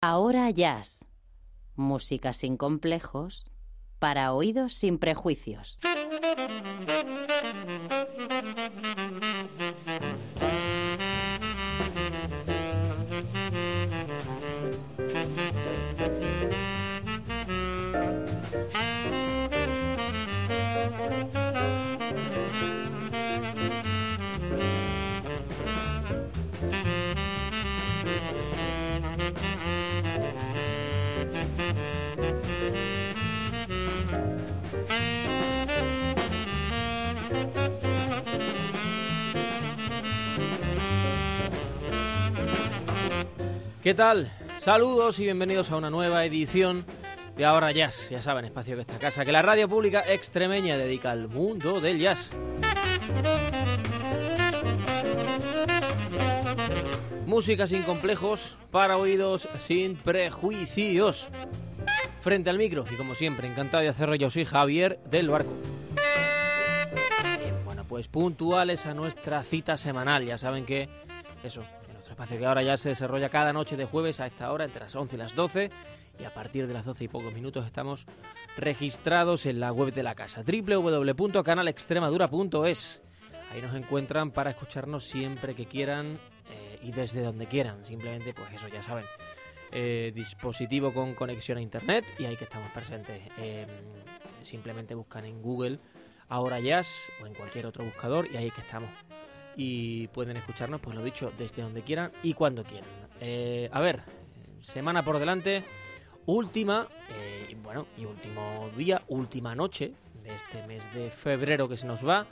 Ahora jazz. Música sin complejos para oídos sin prejuicios. ¿Qué tal? Saludos y bienvenidos a una nueva edición de Ahora Jazz. Ya saben, espacio que esta casa, que la radio pública extremeña dedica al mundo del jazz. Música sin complejos, para oídos sin prejuicios. Frente al micro, y como siempre, encantado de hacerlo yo soy Javier del Barco. Bien, bueno, pues puntuales a nuestra cita semanal. Ya saben que eso, espacio que ahora ya se desarrolla cada noche de jueves a esta hora, entre las 11 y las 12. Y a partir de las 12 y pocos minutos estamos registrados en la web de la casa, www.canalextremadura.es. Ahí nos encuentran para escucharnos siempre que quieran eh, y desde donde quieran. Simplemente, pues eso ya saben. Eh, dispositivo con conexión a internet y ahí que estamos presentes. Em, simplemente buscan en Google Ahora Jazz o en cualquier otro buscador y ahí que estamos y pueden escucharnos, pues lo dicho, desde donde quieran y cuando quieran. Eh, a ver, semana por delante, última, eh, bueno, y último día, última noche de este mes de febrero que se nos va,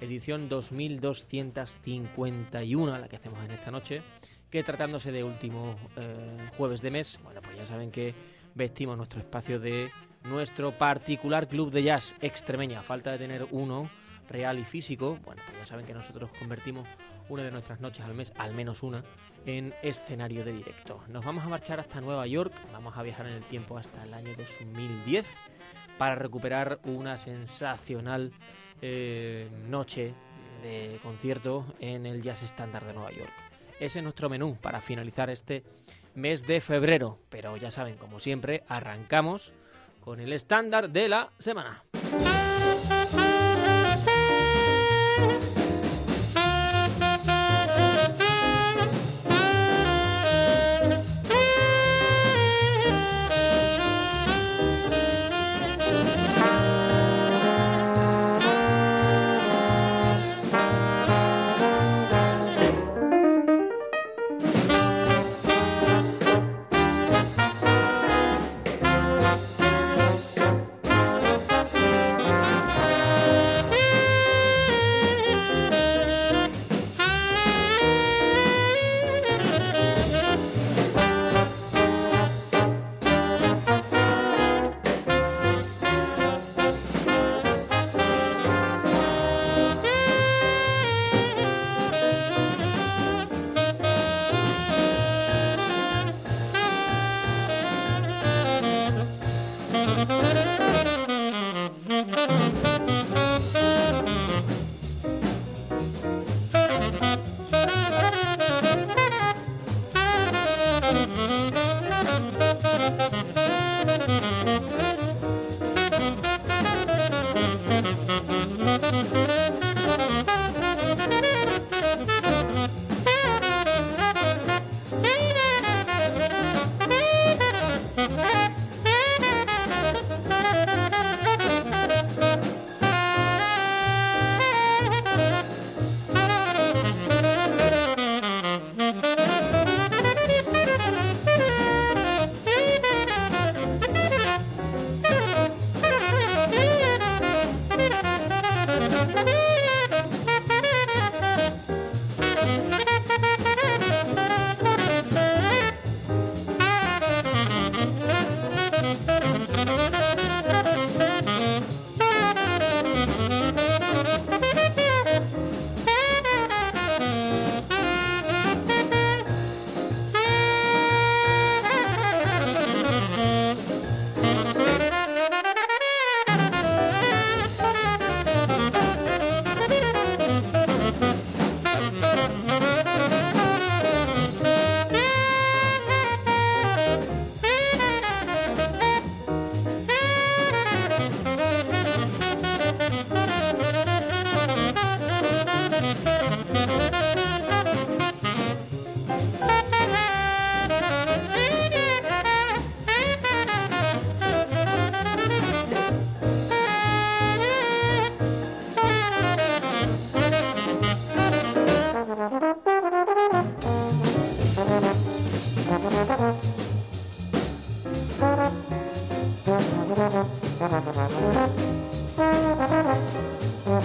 edición 2251, la que hacemos en esta noche, que tratándose de último eh, jueves de mes, bueno, pues ya saben que vestimos nuestro espacio de nuestro particular club de jazz extremeña, falta de tener uno real y físico, bueno, pues ya saben que nosotros convertimos una de nuestras noches al mes, al menos una, en escenario de directo. Nos vamos a marchar hasta Nueva York, vamos a viajar en el tiempo hasta el año 2010 para recuperar una sensacional eh, noche de concierto en el Jazz Standard de Nueva York. Ese es nuestro menú para finalizar este mes de febrero, pero ya saben, como siempre, arrancamos con el estándar de la semana.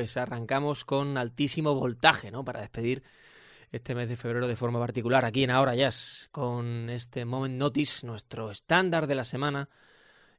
pues arrancamos con altísimo voltaje, ¿no? Para despedir este mes de febrero de forma particular aquí en Ahora Jazz con este Moment Notice, nuestro estándar de la semana.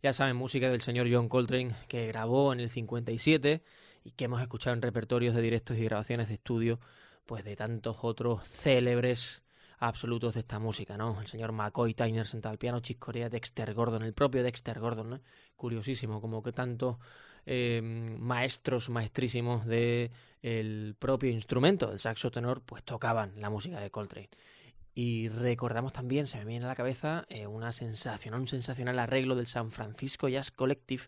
Ya saben, música del señor John Coltrane que grabó en el 57 y que hemos escuchado en repertorios de directos y grabaciones de estudio pues de tantos otros célebres absolutos de esta música, ¿no? El señor McCoy Tyner sentado al piano, Chick Corea, Dexter Gordon, el propio Dexter Gordon, ¿no? Curiosísimo, como que tantos eh, maestros maestrísimos del el propio instrumento, del saxo tenor, pues tocaban la música de Coltrane. Y recordamos también, se me viene a la cabeza, eh, una sensacional, un sensacional arreglo del San Francisco Jazz Collective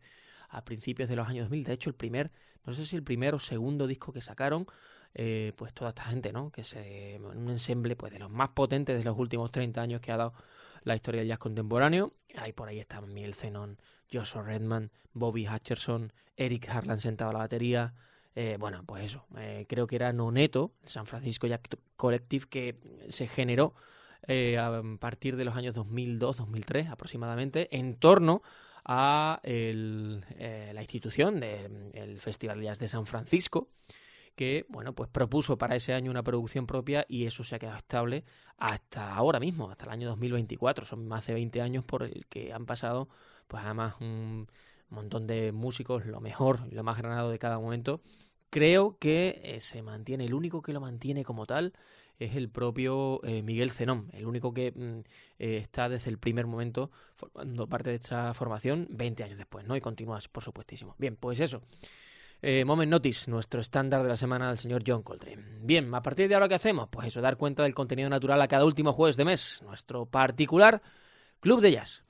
a principios de los años 2000. De hecho, el primer, no sé si el primer o segundo disco que sacaron, eh, pues toda esta gente, ¿no? Que se un ensemble pues de los más potentes de los últimos 30 años que ha dado la historia del jazz contemporáneo. Ahí por ahí están Miguel Zenon, Joshua Redman, Bobby Hutcherson, Eric Harlan sentado a la batería. Eh, bueno, pues eso, eh, creo que era Noneto, el San Francisco Jazz Collective, que se generó a partir de los años 2002-2003 aproximadamente, en torno a la institución del Festival de Jazz de San Francisco, que bueno, pues propuso para ese año una producción propia y eso se ha quedado estable hasta ahora mismo, hasta el año 2024. Son más de 20 años por el que han pasado, pues además un montón de músicos, lo mejor y lo más granado de cada momento. Creo que eh, se mantiene, el único que lo mantiene como tal es el propio eh, Miguel Zenón, el único que mm, eh, está desde el primer momento formando parte de esta formación 20 años después, ¿no? Y continúa, por supuestísimo. Bien, pues eso. Eh, Moment Notice, nuestro estándar de la semana del señor John Coltrane. Bien, a partir de ahora, ¿qué hacemos? Pues eso, dar cuenta del contenido natural a cada último jueves de mes. Nuestro particular Club de Jazz.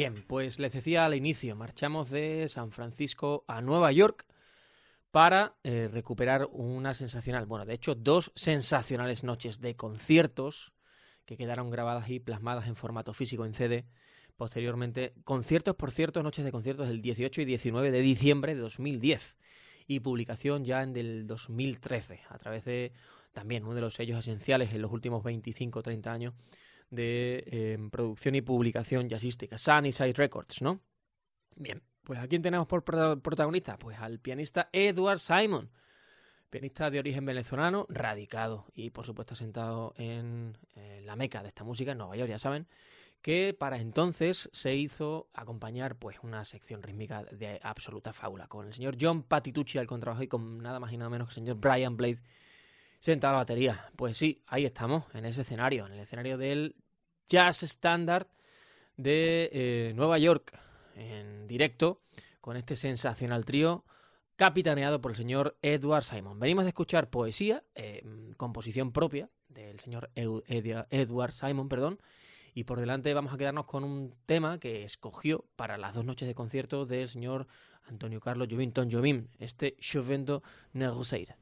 Bien, pues les decía al inicio, marchamos de San Francisco a Nueva York para eh, recuperar una sensacional, bueno, de hecho dos sensacionales noches de conciertos que quedaron grabadas y plasmadas en formato físico en CD. Posteriormente, conciertos, por cierto, noches de conciertos del 18 y 19 de diciembre de 2010 y publicación ya en del 2013 a través de también uno de los sellos esenciales en los últimos 25 o 30 años de em, producción y publicación jazzística, Sunnyside Records, ¿no? Bien, pues ¿a quién tenemos por protagonista? Pues al pianista Edward Simon, pianista de origen venezolano, radicado y por supuesto asentado en, la meca de esta música, en Nueva York, ya saben, que para entonces se hizo acompañar pues una sección rítmica de absoluta fábula, con el señor John Patitucci al contrabajo y con nada más y nada menos que el señor Brian Blade sentado a la batería. Pues sí, ahí estamos, en ese escenario, en el escenario del Jazz Standard de eh, Nueva York, en directo, con este sensacional trío capitaneado por el señor Edward Simon. Venimos de escuchar poesía, eh, composición propia del señor Edward Simon, perdón, y por delante vamos a quedarnos con un tema que escogió para las dos noches de concierto del señor Antonio Carlos Jovin Jovim, este Chovendo Negoseira.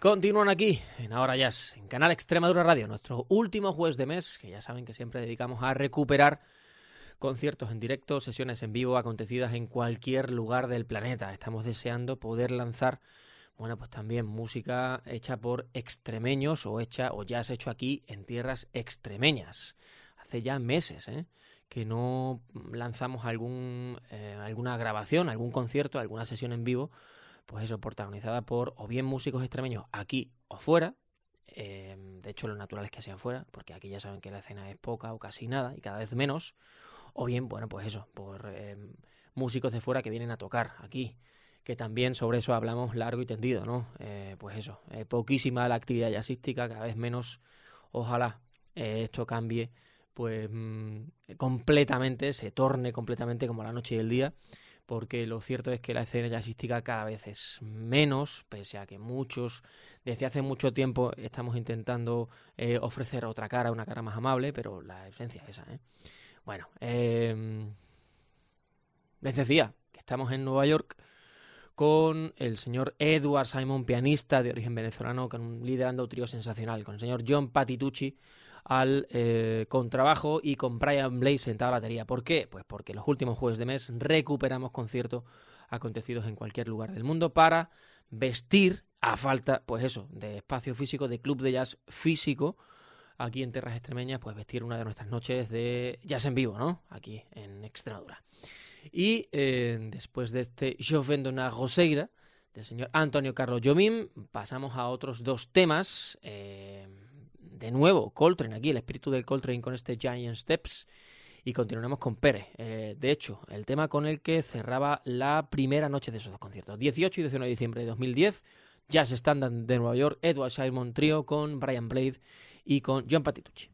Continúan aquí, en Ahora Jazz, en Canal Extremadura Radio, nuestro último jueves de mes, que ya saben que siempre dedicamos a recuperar conciertos en directo, sesiones en vivo acontecidas en cualquier lugar del planeta. Estamos deseando poder lanzar, bueno, pues también música hecha por extremeños o hecha o ya has hecho aquí en tierras extremeñas. Hace ya meses, ¿eh? que no lanzamos algún, eh, alguna grabación, algún concierto, alguna sesión en vivo pues eso, protagonizada por o bien músicos extremeños aquí o fuera, em, de hecho lo natural es que sean fuera, porque aquí ya saben que la escena es poca o casi nada y cada vez menos, o bien, bueno, pues eso, por em, músicos de fuera que vienen a tocar aquí, que también sobre eso hablamos largo y tendido, ¿no? Eh, pues eso, eh, poquísima la actividad jazzística, cada vez menos, ojalá eh, esto cambie, pues mm, completamente, se torne completamente como la noche y el día porque lo cierto es que la escena jazzística cada vez es menos, pese a que muchos, desde hace mucho tiempo, estamos intentando eh, ofrecer otra cara, una cara más amable, pero la esencia es esa. ¿eh? Bueno, em, les decía que estamos en Nueva York con el señor Edward Simon, pianista de origen venezolano, con, liderando un trío sensacional, con el señor John Patitucci al eh, contrabajo y con Brian Blaze sentado a la batería. ¿Por qué? Pues porque los últimos jueves de mes recuperamos conciertos acontecidos en cualquier lugar del mundo para vestir a falta, pues eso, de espacio físico, de club de jazz físico, aquí en Tierras Extremeñas, pues vestir una de nuestras noches de jazz en vivo, ¿no? Aquí en Extremadura. Y eh, después de este Yo vendo una roseira del señor Antonio Carlos Jomim, pasamos a otros dos temas. Eh, de nuevo, Coltrane aquí, el espíritu del Coltrane con este Giant Steps. Y continuamos con Pérez. Eh, de hecho, el tema con el que cerraba la primera noche de esos dos conciertos. 18 y 19 de diciembre de 2010, Jazz Standard de Nueva York, Edward Simon Trio con Brian Blade y con John Patitucci.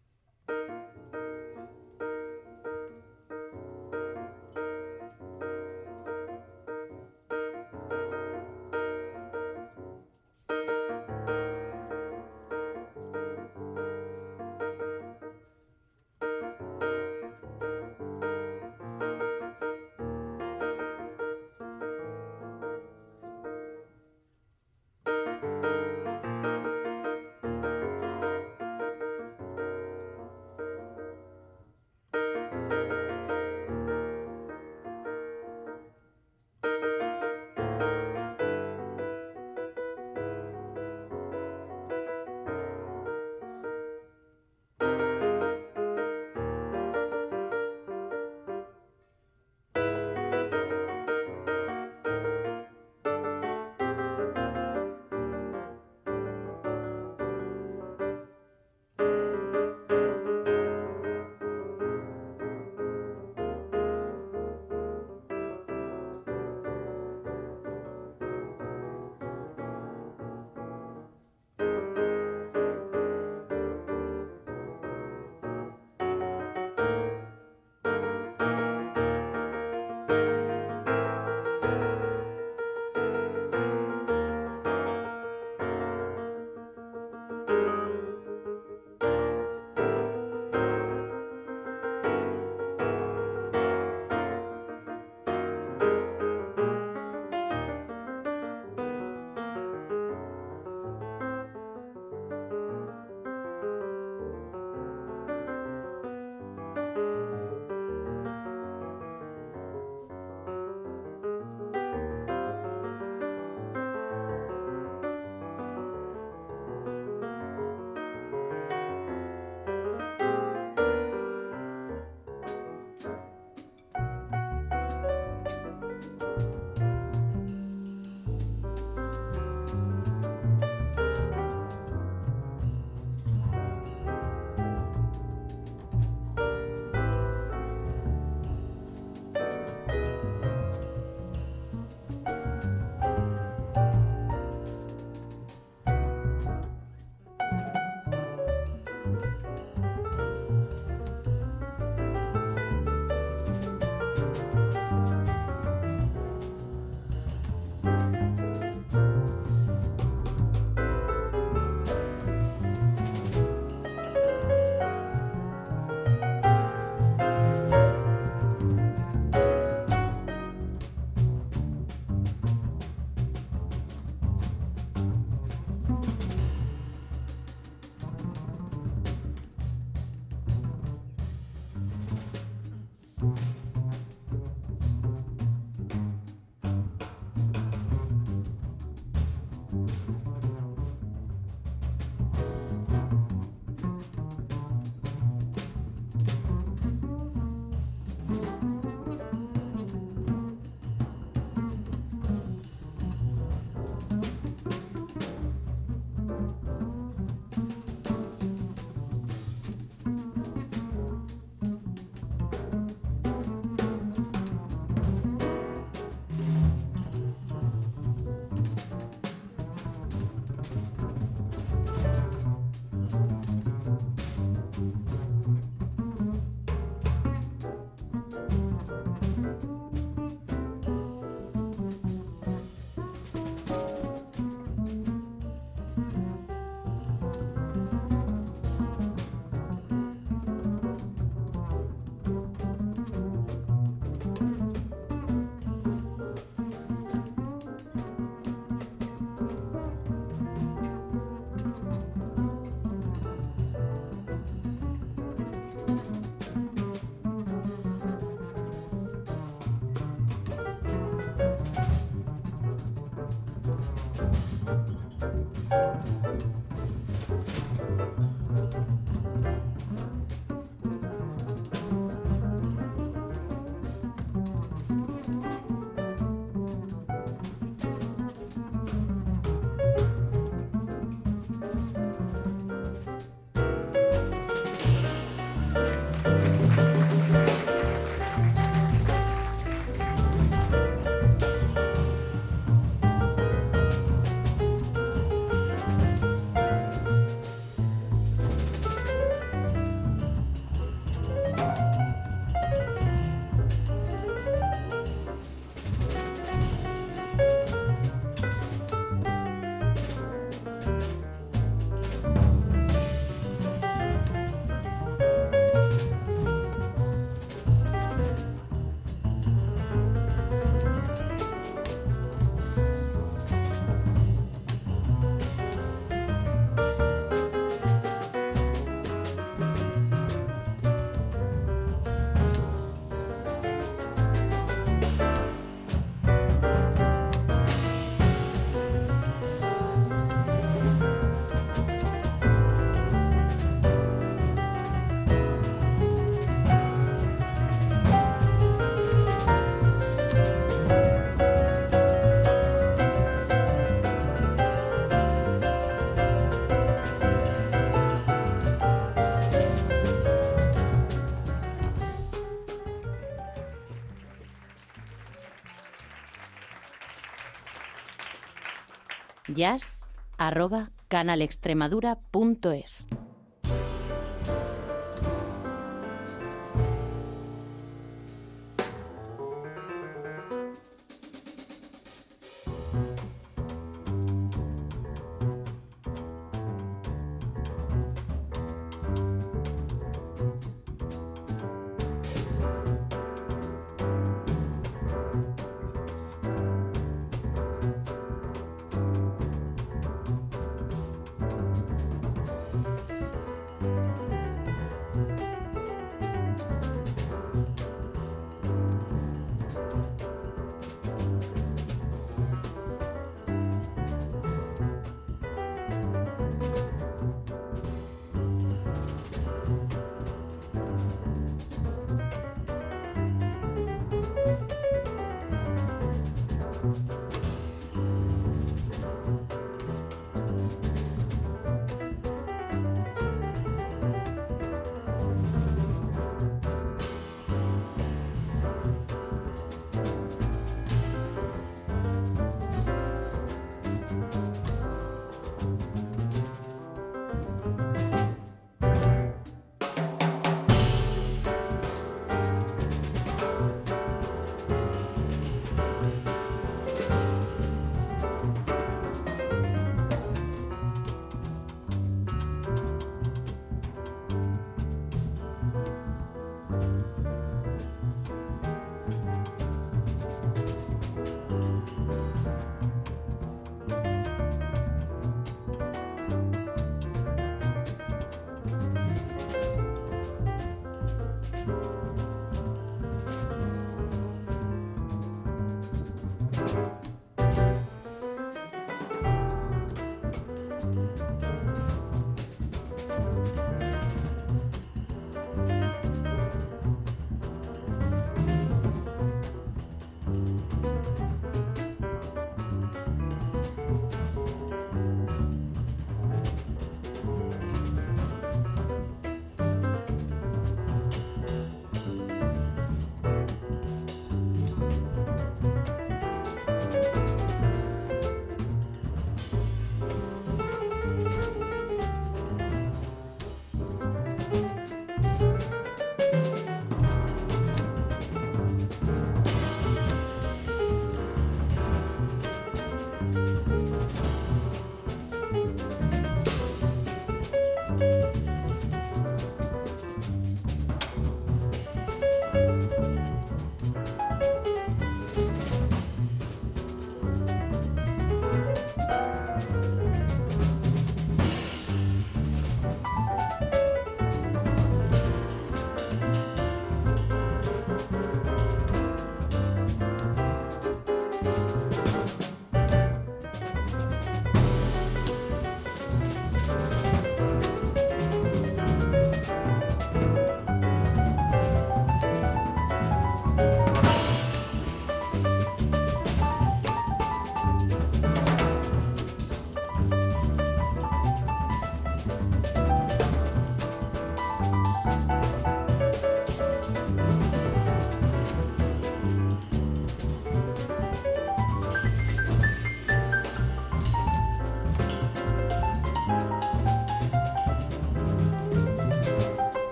Jazz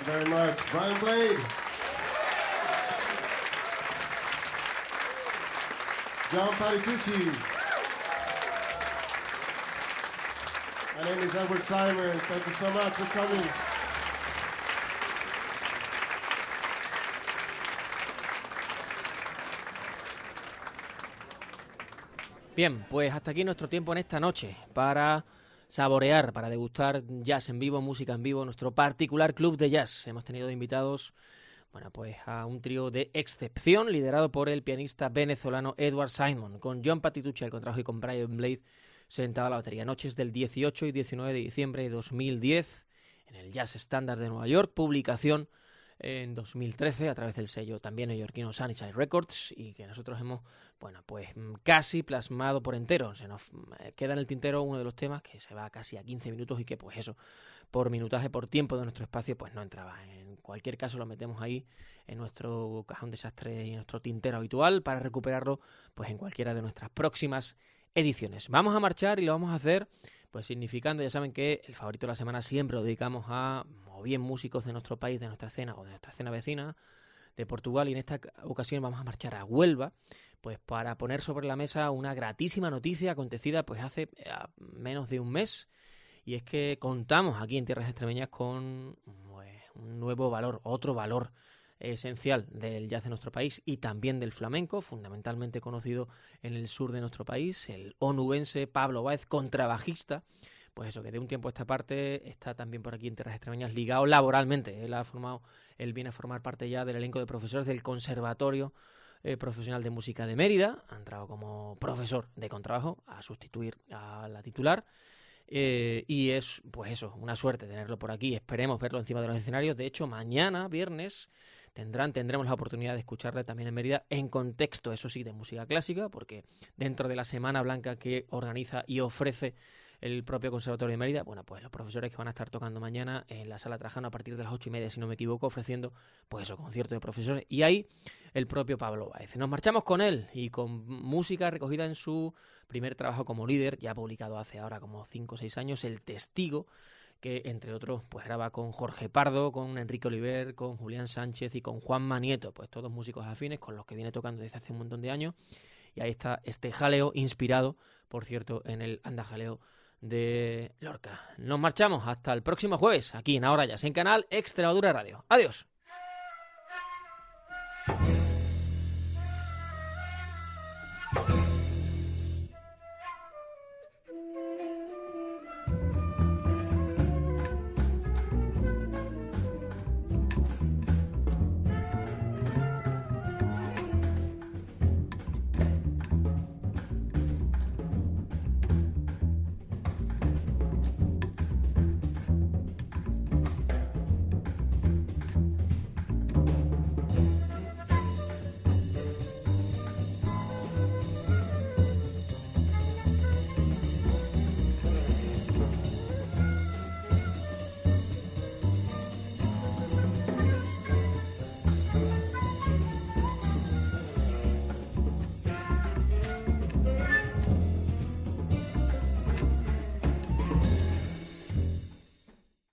canalextremadura.es. very much. Brian Blade. John Patitucci. My name is Edward Simon. Thank you so much for coming. Bien, pues hasta aquí nuestro tiempo en esta noche para saborear, para degustar jazz en vivo, música en vivo, nuestro particular club de jazz. Hemos tenido invitados, bueno, pues a un trío de excepción liderado por el pianista venezolano Edward Simon, con John Patitucci al contrabajo y con Brian Blade sentado a la batería. Noches del 18 y 19 de diciembre de 2010 en el Jazz Standard de Nueva York, publicación en 2013 a través del sello también neoyorquino Sunnyside Records y que nosotros hemos, bueno, pues mm, casi plasmado por entero. Se nos mm, queda en el tintero uno de los temas que se va casi a 15 minutos y que pues eso, por minutaje, por tiempo de nuestro espacio, pues no entraba. En cualquier caso lo metemos ahí en nuestro cajón desastre y en nuestro tintero habitual para recuperarlo pues en cualquiera de nuestras próximas ediciones. Vamos a marchar y lo vamos a hacer pues significando, ya saben que el favorito de la semana siempre lo dedicamos a o bien músicos de nuestro país, de nuestra escena o de nuestra escena vecina, de Portugal, y en esta ocasión vamos a marchar a Huelva, pues para poner sobre la mesa una gratísima noticia acontecida pues hace eh, menos de un mes, y es que contamos aquí en Tierras Extremeñas con pues, un nuevo valor, otro valor esencial del jazz de nuestro país y también del flamenco, fundamentalmente conocido en el sur de nuestro país, el onubense Pablo Báez, contrabajista, pues eso, que de un tiempo a esta parte está también por aquí en Tierras Extremeñas ligado laboralmente. Él ha formado, él viene a formar parte ya del elenco de profesores del Conservatorio eh, Profesional de Música de Mérida, ha entrado como profesor de contrabajo a sustituir a la titular. Eh, y es, pues eso, una suerte tenerlo por aquí. Esperemos verlo encima de los escenarios. De hecho, mañana, viernes, tendrán, tendremos la oportunidad de escucharle también en Mérida en contexto, eso sí, de música clásica, porque dentro de la Semana Blanca que organiza y ofrece el propio Conservatorio de Mérida, bueno, pues los profesores que van a estar tocando mañana en la Sala Trajano a partir de las ocho y media, si no me equivoco, ofreciendo, pues eso, concierto de profesores. Y ahí el propio Pablo Baez. Nos marchamos con él y con música recogida en su primer trabajo como líder, ya publicado hace ahora como cinco o seis años, El Testigo, que entre otros pues graba con Jorge Pardo, con Enrique Oliver, con Julián Sánchez y con Juan Manieto, pues todos músicos afines con los que viene tocando desde hace un montón de años. Y ahí está este jaleo inspirado, por cierto, en el andajaleo de Lorca. Nos marchamos hasta el próximo jueves, aquí en Ahora Ya, en canal Extremadura Radio. Adiós.